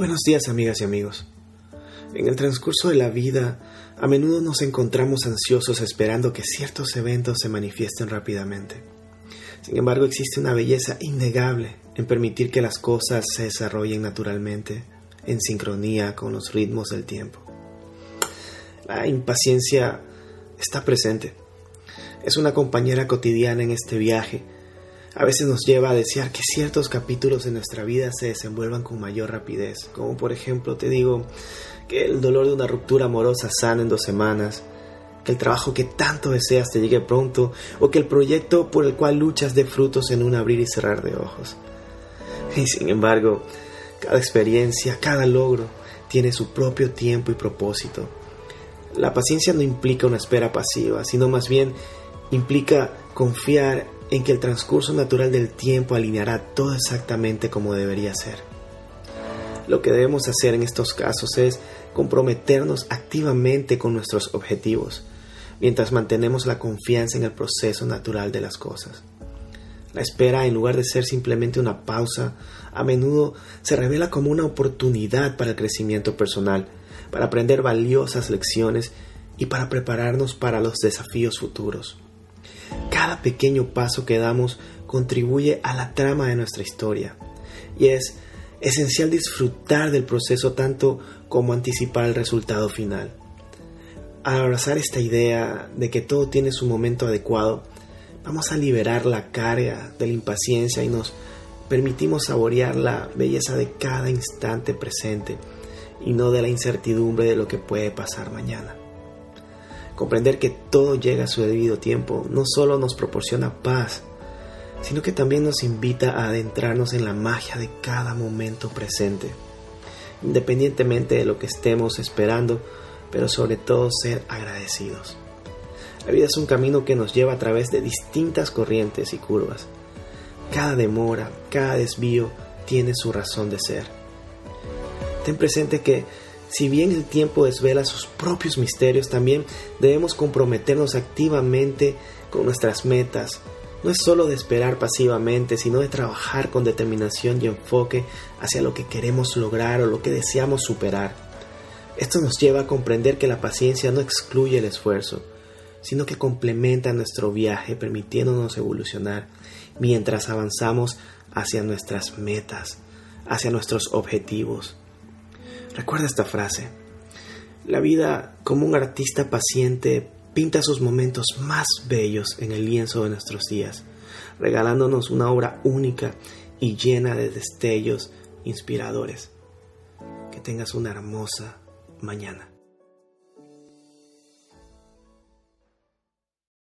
Buenos días amigas y amigos. En el transcurso de la vida, a menudo nos encontramos ansiosos esperando que ciertos eventos se manifiesten rápidamente. Sin embargo, existe una belleza innegable en permitir que las cosas se desarrollen naturalmente, en sincronía con los ritmos del tiempo. La impaciencia está presente. Es una compañera cotidiana en este viaje a veces nos lleva a desear que ciertos capítulos de nuestra vida se desenvuelvan con mayor rapidez, como por ejemplo te digo que el dolor de una ruptura amorosa sana en dos semanas, que el trabajo que tanto deseas te llegue pronto o que el proyecto por el cual luchas dé frutos en un abrir y cerrar de ojos. Y sin embargo, cada experiencia, cada logro tiene su propio tiempo y propósito. La paciencia no implica una espera pasiva, sino más bien implica confiar en que el transcurso natural del tiempo alineará todo exactamente como debería ser. Lo que debemos hacer en estos casos es comprometernos activamente con nuestros objetivos, mientras mantenemos la confianza en el proceso natural de las cosas. La espera, en lugar de ser simplemente una pausa, a menudo se revela como una oportunidad para el crecimiento personal, para aprender valiosas lecciones y para prepararnos para los desafíos futuros. Cada pequeño paso que damos contribuye a la trama de nuestra historia y es esencial disfrutar del proceso tanto como anticipar el resultado final. Al abrazar esta idea de que todo tiene su momento adecuado, vamos a liberar la carga de la impaciencia y nos permitimos saborear la belleza de cada instante presente y no de la incertidumbre de lo que puede pasar mañana. Comprender que todo llega a su debido tiempo no solo nos proporciona paz, sino que también nos invita a adentrarnos en la magia de cada momento presente, independientemente de lo que estemos esperando, pero sobre todo ser agradecidos. La vida es un camino que nos lleva a través de distintas corrientes y curvas. Cada demora, cada desvío tiene su razón de ser. Ten presente que si bien el tiempo desvela sus propios misterios, también debemos comprometernos activamente con nuestras metas. No es solo de esperar pasivamente, sino de trabajar con determinación y enfoque hacia lo que queremos lograr o lo que deseamos superar. Esto nos lleva a comprender que la paciencia no excluye el esfuerzo, sino que complementa nuestro viaje permitiéndonos evolucionar mientras avanzamos hacia nuestras metas, hacia nuestros objetivos. Recuerda esta frase. La vida, como un artista paciente, pinta sus momentos más bellos en el lienzo de nuestros días, regalándonos una obra única y llena de destellos inspiradores. Que tengas una hermosa mañana.